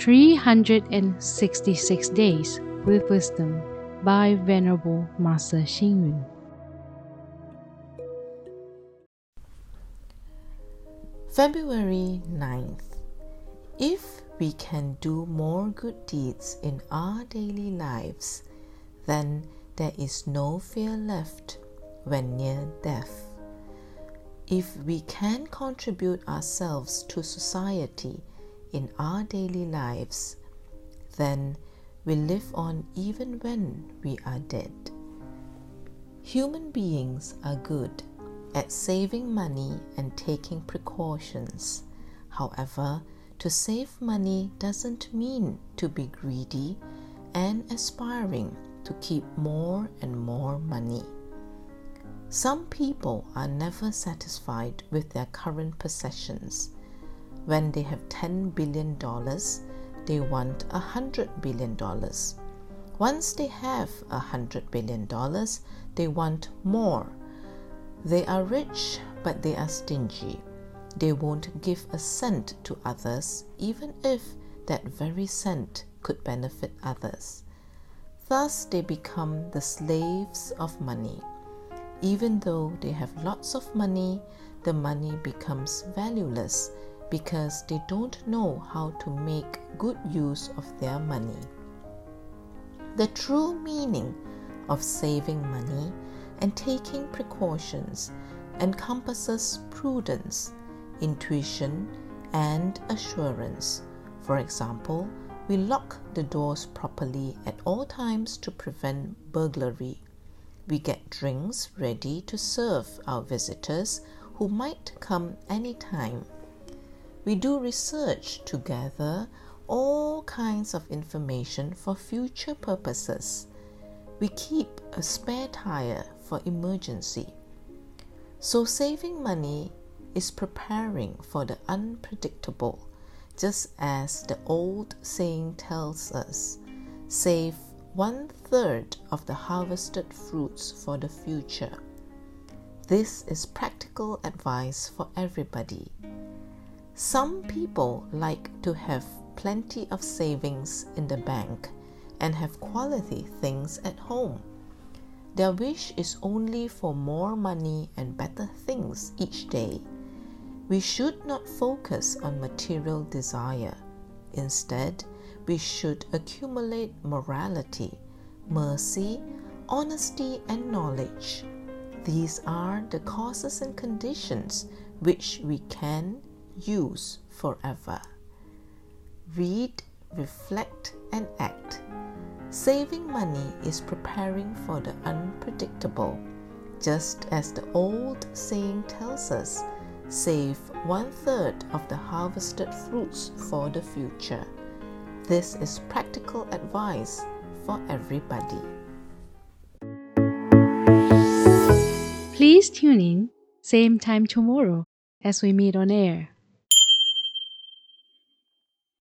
366 Days with Wisdom by Venerable Master Xing Yun. February 9th. If we can do more good deeds in our daily lives, then there is no fear left when near death. If we can contribute ourselves to society in our daily lives, then we live on even when we are dead. Human beings are good at saving money and taking precautions. However, to save money doesn't mean to be greedy and aspiring to keep more and more money. Some people are never satisfied with their current possessions. When they have $10 billion, they want $100 billion. Once they have $100 billion, they want more they are rich, but they are stingy. They won't give a cent to others, even if that very cent could benefit others. Thus, they become the slaves of money. Even though they have lots of money, the money becomes valueless because they don't know how to make good use of their money. The true meaning of saving money and taking precautions encompasses prudence, intuition, and assurance. For example, we lock the doors properly at all times to prevent burglary. We get drinks ready to serve our visitors who might come anytime. We do research to gather all kinds of information for future purposes. We keep a spare tire for emergency. So, saving money is preparing for the unpredictable, just as the old saying tells us save one third of the harvested fruits for the future. This is practical advice for everybody. Some people like to have plenty of savings in the bank and have quality things at home. Their wish is only for more money and better things each day. We should not focus on material desire. Instead, we should accumulate morality, mercy, honesty, and knowledge. These are the causes and conditions which we can use forever. Read, reflect, and act. Saving money is preparing for the unpredictable. Just as the old saying tells us, save one third of the harvested fruits for the future. This is practical advice for everybody. Please tune in, same time tomorrow as we meet on air.